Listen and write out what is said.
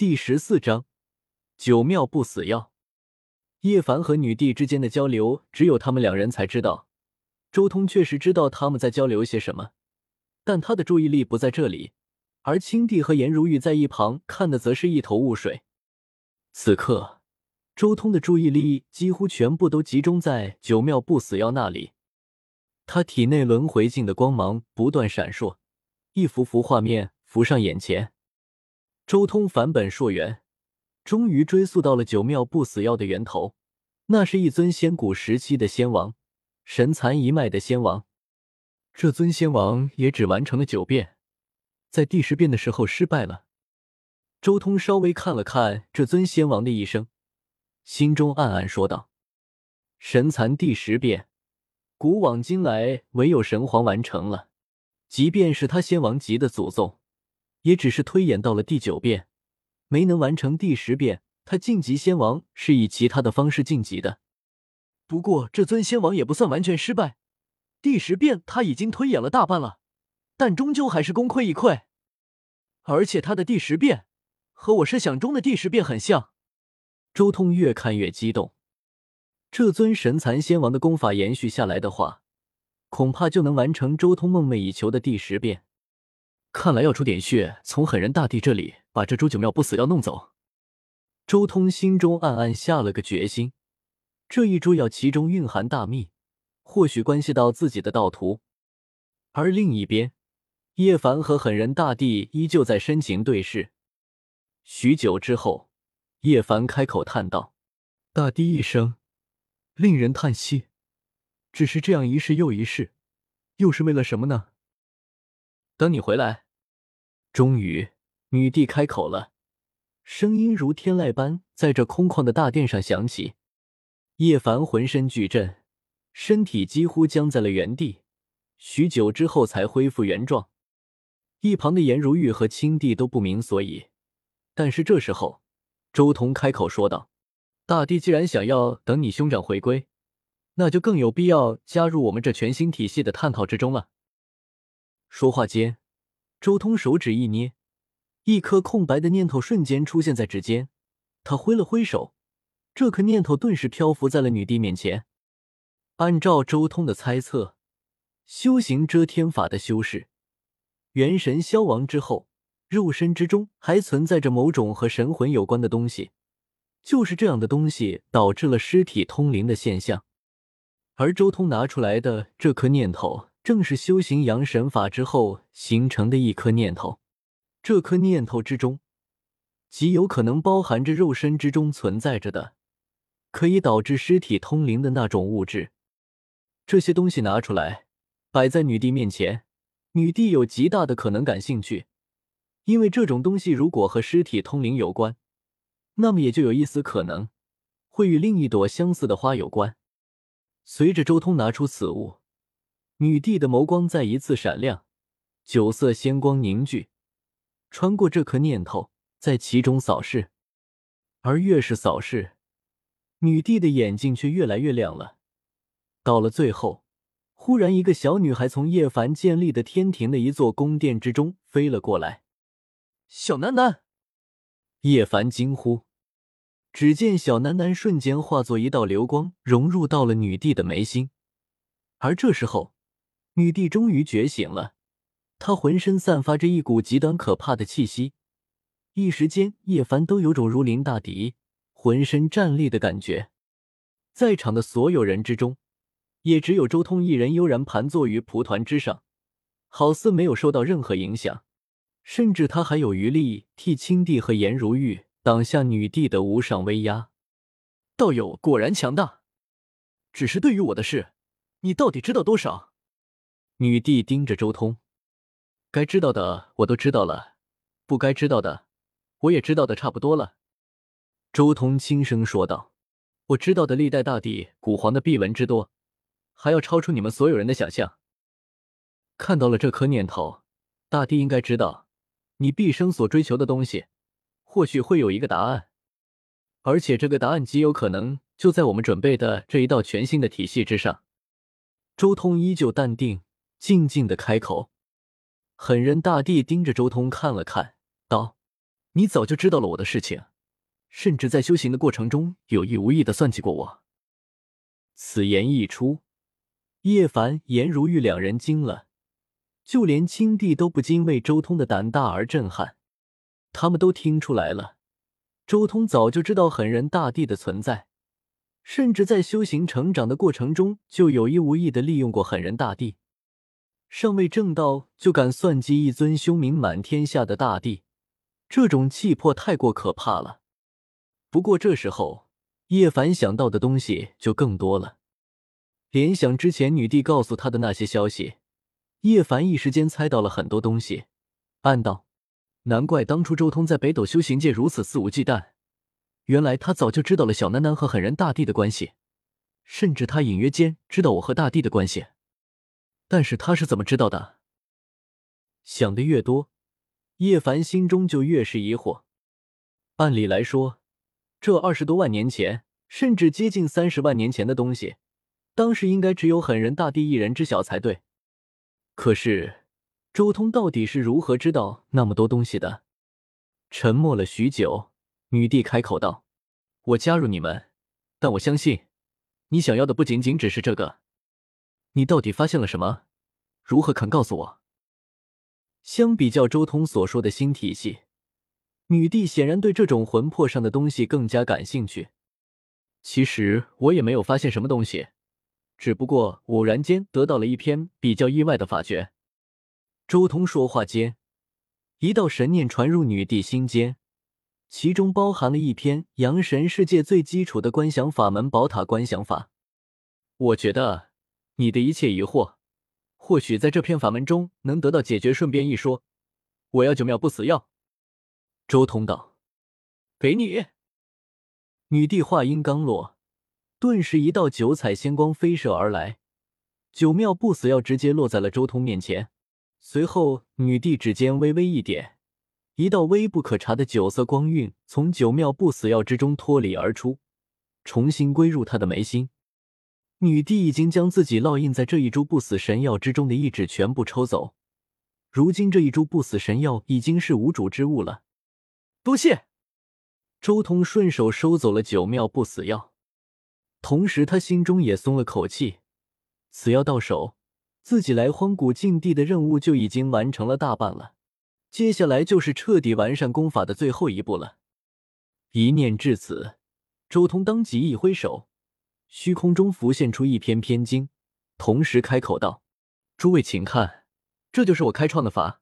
第十四章九妙不死药。叶凡和女帝之间的交流，只有他们两人才知道。周通确实知道他们在交流些什么，但他的注意力不在这里，而青帝和颜如玉在一旁看的则是一头雾水。此刻，周通的注意力几乎全部都集中在九妙不死药那里。他体内轮回镜的光芒不断闪烁，一幅幅画面浮上眼前。周通返本溯源，终于追溯到了九妙不死药的源头。那是一尊仙古时期的仙王，神蚕一脉的仙王。这尊仙王也只完成了九变，在第十变的时候失败了。周通稍微看了看这尊仙王的一生，心中暗暗说道：“神蚕第十变，古往今来唯有神皇完成了，即便是他仙王级的祖宗。”也只是推演到了第九变，没能完成第十变。他晋级仙王是以其他的方式晋级的。不过这尊仙王也不算完全失败，第十变他已经推演了大半了，但终究还是功亏一篑。而且他的第十变和我设想中的第十变很像。周通越看越激动，这尊神蚕仙王的功法延续下来的话，恐怕就能完成周通梦寐以求的第十变。看来要出点血，从狠人大帝这里把这株九妙不死药弄走。周通心中暗暗下了个决心，这一株药其中蕴含大秘，或许关系到自己的道途。而另一边，叶凡和狠人大帝依旧在深情对视。许久之后，叶凡开口叹道：“大帝一生，令人叹息。只是这样一世又一世，又是为了什么呢？”等你回来，终于，女帝开口了，声音如天籁般在这空旷的大殿上响起。叶凡浑身剧震，身体几乎僵在了原地，许久之后才恢复原状。一旁的颜如玉和青帝都不明所以，但是这时候，周通开口说道：“大帝既然想要等你兄长回归，那就更有必要加入我们这全新体系的探讨之中了。”说话间，周通手指一捏，一颗空白的念头瞬间出现在指尖。他挥了挥手，这颗念头顿时漂浮在了女帝面前。按照周通的猜测，修行遮天法的修士，元神消亡之后，肉身之中还存在着某种和神魂有关的东西，就是这样的东西导致了尸体通灵的现象。而周通拿出来的这颗念头。正是修行阳神法之后形成的一颗念头，这颗念头之中极有可能包含着肉身之中存在着的可以导致尸体通灵的那种物质。这些东西拿出来摆在女帝面前，女帝有极大的可能感兴趣，因为这种东西如果和尸体通灵有关，那么也就有一丝可能会与另一朵相似的花有关。随着周通拿出此物。女帝的眸光再一次闪亮，九色仙光凝聚，穿过这颗念头，在其中扫视。而越是扫视，女帝的眼睛却越来越亮了。到了最后，忽然一个小女孩从叶凡建立的天庭的一座宫殿之中飞了过来。小楠楠，叶凡惊呼。只见小楠楠瞬间化作一道流光，融入到了女帝的眉心。而这时候。女帝终于觉醒了，她浑身散发着一股极端可怕的气息，一时间叶凡都有种如临大敌、浑身战栗的感觉。在场的所有人之中，也只有周通一人悠然盘坐于蒲团之上，好似没有受到任何影响，甚至他还有余力替青帝和颜如玉挡下女帝的无上威压。道友果然强大，只是对于我的事，你到底知道多少？女帝盯着周通，该知道的我都知道了，不该知道的我也知道的差不多了。周通轻声说道：“我知道的历代大帝、古皇的秘闻之多，还要超出你们所有人的想象。看到了这颗念头，大帝应该知道，你毕生所追求的东西，或许会有一个答案，而且这个答案极有可能就在我们准备的这一道全新的体系之上。”周通依旧淡定。静静的开口，狠人大帝盯着周通看了看，道：“你早就知道了我的事情，甚至在修行的过程中有意无意的算计过我。”此言一出，叶凡、颜如玉两人惊了，就连青帝都不禁为周通的胆大而震撼。他们都听出来了，周通早就知道狠人大帝的存在。甚至在修行成长的过程中，就有意无意的利用过狠人大帝。尚未正道就敢算计一尊凶名满天下的大帝，这种气魄太过可怕了。不过这时候，叶凡想到的东西就更多了。联想之前女帝告诉他的那些消息，叶凡一时间猜到了很多东西，暗道：难怪当初周通在北斗修行界如此肆无忌惮。原来他早就知道了小楠楠和狠人大帝的关系，甚至他隐约间知道我和大帝的关系。但是他是怎么知道的？想的越多，叶凡心中就越是疑惑。按理来说，这二十多万年前，甚至接近三十万年前的东西，当时应该只有狠人大帝一人知晓才对。可是周通到底是如何知道那么多东西的？沉默了许久。女帝开口道：“我加入你们，但我相信，你想要的不仅仅只是这个。你到底发现了什么？如何肯告诉我？”相比较周通所说的新体系，女帝显然对这种魂魄上的东西更加感兴趣。其实我也没有发现什么东西，只不过偶然间得到了一篇比较意外的法诀。周通说话间，一道神念传入女帝心间。其中包含了一篇阳神世界最基础的观想法门——宝塔观想法。我觉得你的一切疑惑，或许在这篇法门中能得到解决。顺便一说，我要九妙不死药。周通道：“给你。”女帝话音刚落，顿时一道九彩仙光飞射而来，九妙不死药直接落在了周通面前。随后，女帝指尖微微一点。一道微不可察的九色光晕从九妙不死药之中脱离而出，重新归入他的眉心。女帝已经将自己烙印在这一株不死神药之中的意志全部抽走，如今这一株不死神药已经是无主之物了。多谢，周通顺手收走了九妙不死药，同时他心中也松了口气。此药到手，自己来荒古禁地的任务就已经完成了大半了。接下来就是彻底完善功法的最后一步了。一念至此，周通当即一挥手，虚空中浮现出一篇篇经，同时开口道：“诸位请看，这就是我开创的法。”